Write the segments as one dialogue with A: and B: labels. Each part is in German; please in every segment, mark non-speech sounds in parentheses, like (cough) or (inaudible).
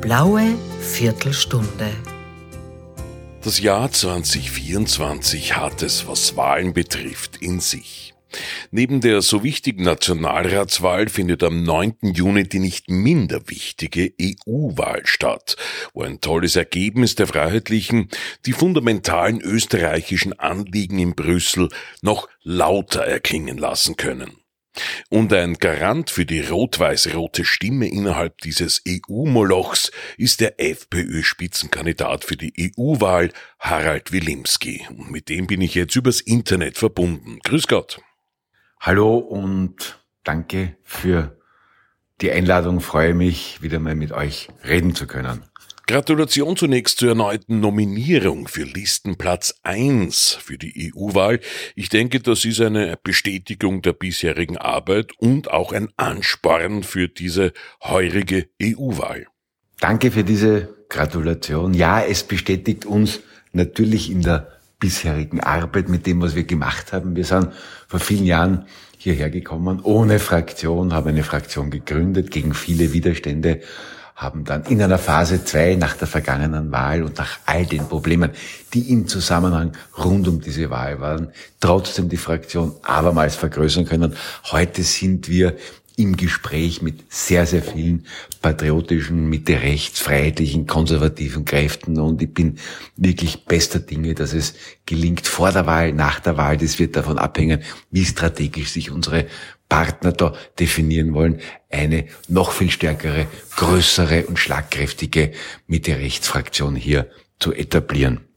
A: blaue Viertelstunde.
B: Das Jahr 2024 hat es, was Wahlen betrifft, in sich. Neben der so wichtigen Nationalratswahl findet am 9. Juni die nicht minder wichtige EU-Wahl statt, wo ein tolles Ergebnis der Freiheitlichen die fundamentalen österreichischen Anliegen in Brüssel noch lauter erklingen lassen können. Und ein Garant für die rot-weiß-rote Stimme innerhalb dieses EU-Molochs ist der FPÖ-Spitzenkandidat für die EU-Wahl, Harald Wilimski. Und mit dem bin ich jetzt übers Internet verbunden. Grüß Gott.
C: Hallo und danke für die Einladung. Freue mich, wieder mal mit euch reden zu können.
B: Gratulation zunächst zur erneuten Nominierung für Listenplatz 1 für die EU-Wahl. Ich denke, das ist eine Bestätigung der bisherigen Arbeit und auch ein Ansporn für diese heurige EU-Wahl.
C: Danke für diese Gratulation. Ja, es bestätigt uns natürlich in der bisherigen Arbeit mit dem, was wir gemacht haben. Wir sind vor vielen Jahren hierher gekommen, ohne Fraktion, haben eine Fraktion gegründet, gegen viele Widerstände haben dann in einer Phase zwei nach der vergangenen Wahl und nach all den Problemen, die im Zusammenhang rund um diese Wahl waren, trotzdem die Fraktion abermals vergrößern können. Heute sind wir im Gespräch mit sehr, sehr vielen patriotischen, Mitte-Rechts, freiheitlichen, konservativen Kräften und ich bin wirklich bester Dinge, dass es gelingt vor der Wahl, nach der Wahl. Das wird davon abhängen, wie strategisch sich unsere Partner da definieren wollen, eine noch viel stärkere, größere und schlagkräftige Mitte-Rechts-Fraktion hier zu etablieren.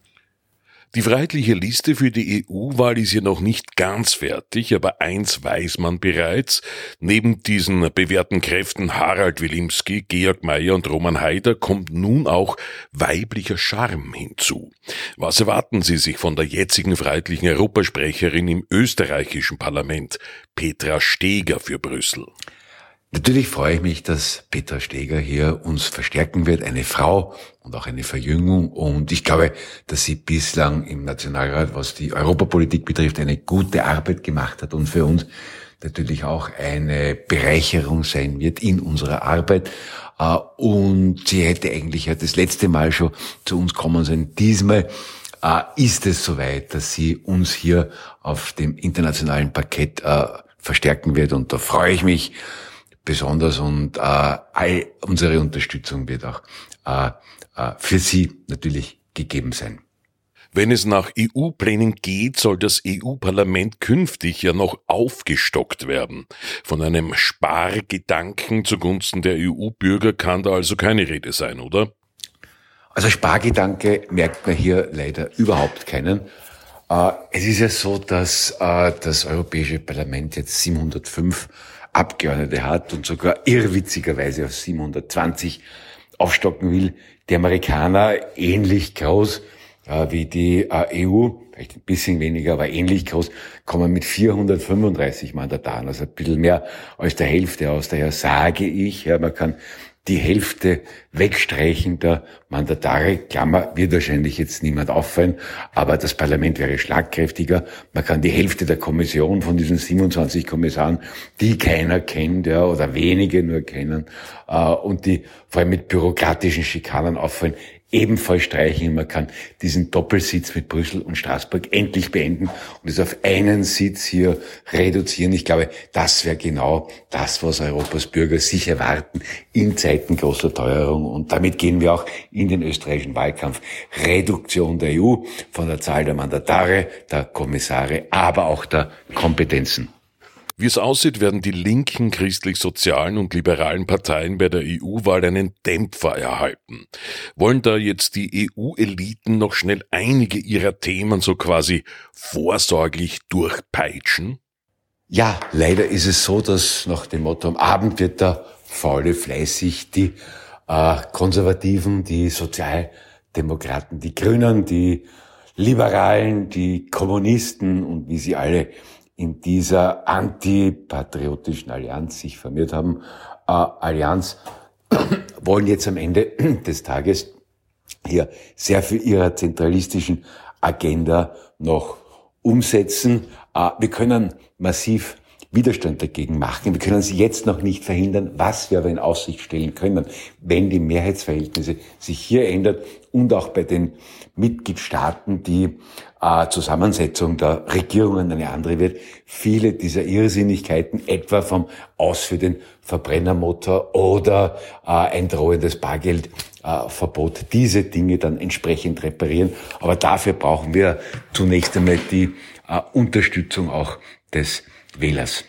B: Die freiheitliche Liste für die EU-Wahl ist ja noch nicht ganz fertig, aber eins weiß man bereits. Neben diesen bewährten Kräften Harald Wilimski, Georg Mayer und Roman Haider kommt nun auch weiblicher Charme hinzu. Was erwarten Sie sich von der jetzigen freiheitlichen Europasprecherin im österreichischen Parlament, Petra Steger für Brüssel?
C: Natürlich freue ich mich, dass Petra Steger hier uns verstärken wird, eine Frau und auch eine Verjüngung. Und ich glaube, dass sie bislang im Nationalrat, was die Europapolitik betrifft, eine gute Arbeit gemacht hat und für uns natürlich auch eine Bereicherung sein wird in unserer Arbeit. Äh, und sie hätte eigentlich ja das letzte Mal schon zu uns kommen sollen. Diesmal äh, ist es soweit, dass sie uns hier auf dem internationalen Parkett äh, verstärken wird. Und da freue ich mich besonders und äh, all unsere Unterstützung wird auch äh, äh, für Sie natürlich gegeben sein.
B: Wenn es nach EU-Plänen geht, soll das EU-Parlament künftig ja noch aufgestockt werden. Von einem Spargedanken zugunsten der EU-Bürger kann da also keine Rede sein, oder?
C: Also Spargedanke merkt man hier leider überhaupt keinen. Äh, es ist ja so, dass äh, das Europäische Parlament jetzt 705 Abgeordnete hat und sogar irrwitzigerweise auf 720 aufstocken will. Die Amerikaner ähnlich groß äh, wie die äh, EU, vielleicht ein bisschen weniger, aber ähnlich groß, kommen mit 435 Mandataren, also ein bisschen mehr als der Hälfte aus. Daher sage ich, ja, man kann die Hälfte wegstreichen der Mandatare. Klammer, wird wahrscheinlich jetzt niemand auffallen, aber das Parlament wäre schlagkräftiger. Man kann die Hälfte der Kommission von diesen 27 Kommissaren, die keiner kennt, ja, oder wenige nur kennen, äh, und die vor allem mit bürokratischen Schikanen auffallen, ebenfalls streichen. Man kann diesen Doppelsitz mit Brüssel und Straßburg endlich beenden und es auf einen Sitz hier reduzieren. Ich glaube, das wäre genau das, was Europas Bürger sich erwarten in Zeiten großer Teuerung. Und damit gehen wir auch in den österreichischen Wahlkampf. Reduktion der EU von der Zahl der Mandatare, der Kommissare, aber auch der Kompetenzen.
B: Wie es aussieht, werden die linken, christlich-sozialen und liberalen Parteien bei der EU-Wahl einen Dämpfer erhalten. Wollen da jetzt die EU-Eliten noch schnell einige ihrer Themen so quasi vorsorglich durchpeitschen?
C: Ja, leider ist es so, dass nach dem Motto am Abend wird der Faule fleißig die äh, Konservativen, die Sozialdemokraten, die Grünen, die Liberalen, die Kommunisten und wie sie alle in dieser antipatriotischen Allianz sich formiert haben, äh, Allianz, (coughs) wollen jetzt am Ende (coughs) des Tages hier sehr viel ihrer zentralistischen Agenda noch umsetzen. Äh, wir können massiv Widerstand dagegen machen. Wir können sie jetzt noch nicht verhindern, was wir aber in Aussicht stellen können, wenn die Mehrheitsverhältnisse sich hier ändern und auch bei den Mitgliedstaaten die äh, Zusammensetzung der Regierungen eine andere wird. Viele dieser Irrsinnigkeiten, etwa vom Aus für den Verbrennermotor oder äh, ein drohendes Bargeldverbot, diese Dinge dann entsprechend reparieren. Aber dafür brauchen wir zunächst einmal die äh, Unterstützung auch des Wählers.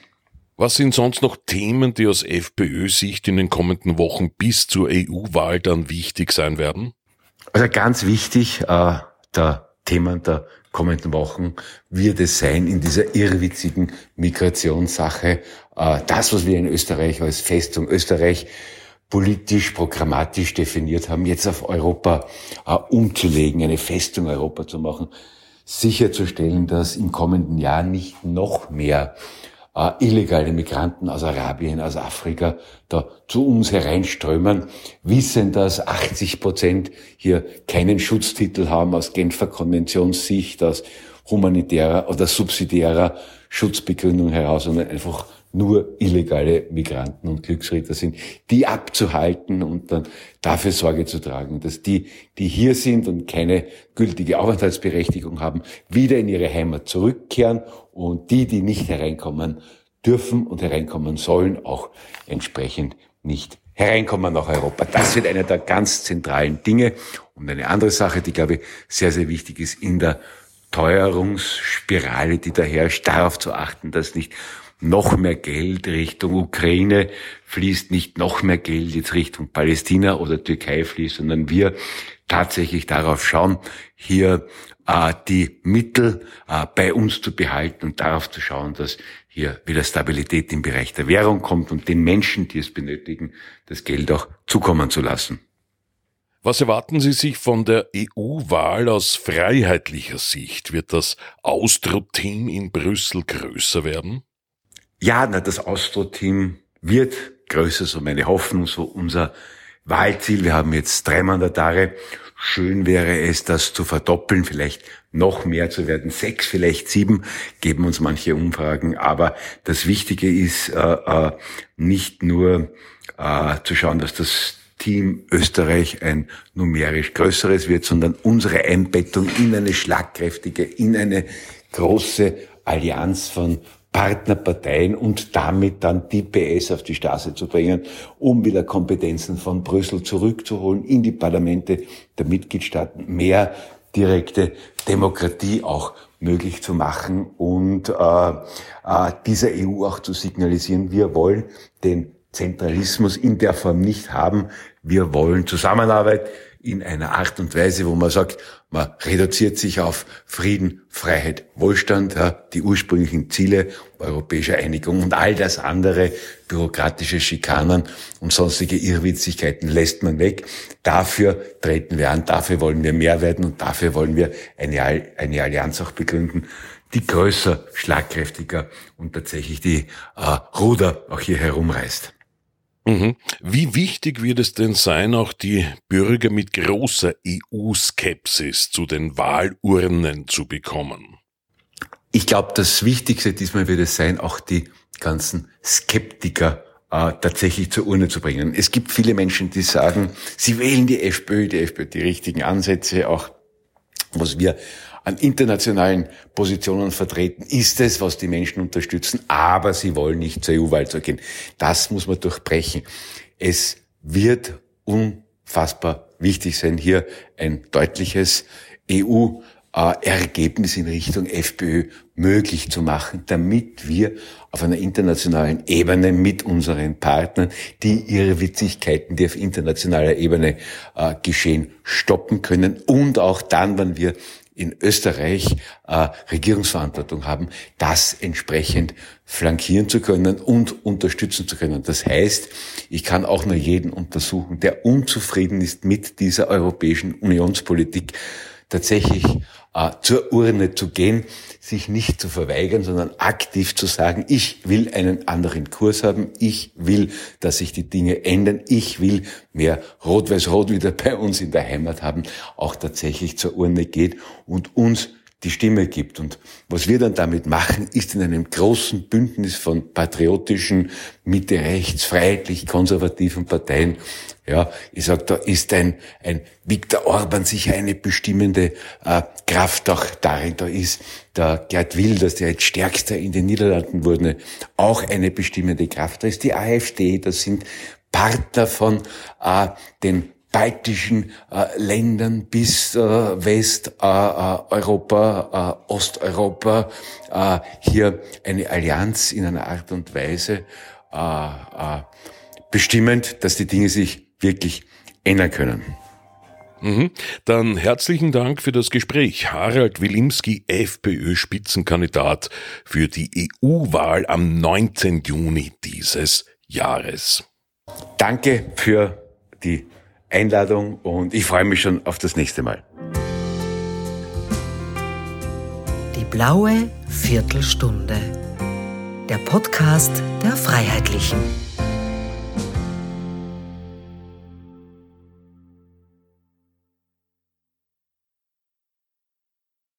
B: Was sind sonst noch Themen, die aus FPÖ-Sicht in den kommenden Wochen bis zur EU-Wahl dann wichtig sein werden?
C: Also ganz wichtig, äh, der Themen der kommenden Wochen wird es sein in dieser irrwitzigen Migrationssache, äh, das, was wir in Österreich als Festung Österreich politisch, programmatisch definiert haben, jetzt auf Europa äh, umzulegen, eine Festung Europa zu machen, sicherzustellen, dass im kommenden Jahr nicht noch mehr äh, illegale Migranten aus Arabien, aus Afrika da zu uns hereinströmen, wissen, dass 80 Prozent hier keinen Schutztitel haben aus Genfer Konventionssicht, aus humanitärer oder subsidiärer Schutzbegründung heraus, sondern einfach nur illegale Migranten und Glücksritter sind, die abzuhalten und dann dafür Sorge zu tragen, dass die, die hier sind und keine gültige Aufenthaltsberechtigung haben, wieder in ihre Heimat zurückkehren und die, die nicht hereinkommen dürfen und hereinkommen sollen, auch entsprechend nicht hereinkommen nach Europa. Das wird einer der ganz zentralen Dinge. Und eine andere Sache, die, glaube ich, sehr, sehr wichtig ist, in der Teuerungsspirale, die da herrscht, darauf zu achten, dass nicht noch mehr Geld Richtung Ukraine fließt, nicht noch mehr Geld jetzt Richtung Palästina oder Türkei fließt, sondern wir tatsächlich darauf schauen, hier äh, die Mittel äh, bei uns zu behalten und darauf zu schauen, dass hier wieder Stabilität im Bereich der Währung kommt und den Menschen, die es benötigen, das Geld auch zukommen zu lassen.
B: Was erwarten Sie sich von der EU-Wahl aus freiheitlicher Sicht? Wird das Austro-Team in Brüssel größer werden?
C: Ja, na, das Austro-Team wird größer, so meine Hoffnung, so unser Wahlziel. Wir haben jetzt drei Mandatare. Schön wäre es, das zu verdoppeln, vielleicht noch mehr zu werden. Sechs, vielleicht sieben, geben uns manche Umfragen. Aber das Wichtige ist äh, äh, nicht nur äh, zu schauen, dass das Team Österreich ein numerisch größeres wird, sondern unsere Einbettung in eine schlagkräftige, in eine große Allianz von Partnerparteien und damit dann die PS auf die Straße zu bringen, um wieder Kompetenzen von Brüssel zurückzuholen in die Parlamente der Mitgliedstaaten, mehr direkte Demokratie auch möglich zu machen und äh, äh, dieser EU auch zu signalisieren, wir wollen den Zentralismus in der Form nicht haben, wir wollen Zusammenarbeit, in einer Art und Weise, wo man sagt, man reduziert sich auf Frieden, Freiheit, Wohlstand, ja, die ursprünglichen Ziele europäischer Einigung und all das andere, bürokratische Schikanen und sonstige Irrwitzigkeiten lässt man weg. Dafür treten wir an, dafür wollen wir mehr werden und dafür wollen wir eine, eine Allianz auch begründen, die größer, schlagkräftiger und tatsächlich die äh, Ruder auch hier herumreißt.
B: Mhm. Wie wichtig wird es denn sein, auch die Bürger mit großer EU-Skepsis zu den Wahlurnen zu bekommen?
C: Ich glaube, das Wichtigste diesmal wird es sein, auch die ganzen Skeptiker äh, tatsächlich zur Urne zu bringen. Es gibt viele Menschen, die sagen, sie wählen die FPÖ, die FPÖ, die richtigen Ansätze, auch was wir an internationalen Positionen vertreten, ist es, was die Menschen unterstützen, aber sie wollen nicht zur EU-Wahl gehen. Das muss man durchbrechen. Es wird unfassbar wichtig sein, hier ein deutliches EU Ergebnis in Richtung FPÖ möglich zu machen, damit wir auf einer internationalen Ebene mit unseren Partnern die Irrwitzigkeiten, die auf internationaler Ebene äh, geschehen, stoppen können und auch dann, wenn wir in Österreich äh, Regierungsverantwortung haben, das entsprechend flankieren zu können und unterstützen zu können. Das heißt, ich kann auch nur jeden untersuchen, der unzufrieden ist mit dieser europäischen Unionspolitik, tatsächlich äh, zur Urne zu gehen, sich nicht zu verweigern, sondern aktiv zu sagen, ich will einen anderen Kurs haben, ich will, dass sich die Dinge ändern, ich will mehr Rot-Weiß-Rot wieder (laughs) bei uns in der Heimat haben, auch tatsächlich zur Urne geht und uns die Stimme gibt. Und was wir dann damit machen, ist in einem großen Bündnis von patriotischen, Mitte-Rechts, freiheitlich-konservativen Parteien, ja, ich sag, da ist ein, ein Viktor Orban sicher eine bestimmende äh, Kraft auch darin. Da ist der Gerd Wilders, der jetzt stärkster in den Niederlanden wurde, auch eine bestimmende Kraft. Da ist die AfD, das sind Partner von äh, den baltischen äh, Ländern bis äh, Westeuropa, äh, Osteuropa äh, hier eine Allianz in einer Art und Weise äh, äh, bestimmend, dass die Dinge sich wirklich ändern können.
B: Mhm. Dann herzlichen Dank für das Gespräch. Harald Wilimski, FPÖ-Spitzenkandidat für die EU-Wahl am 19. Juni dieses Jahres.
C: Danke für die Einladung und ich freue mich schon auf das nächste Mal.
A: Die blaue Viertelstunde. Der Podcast der Freiheitlichen.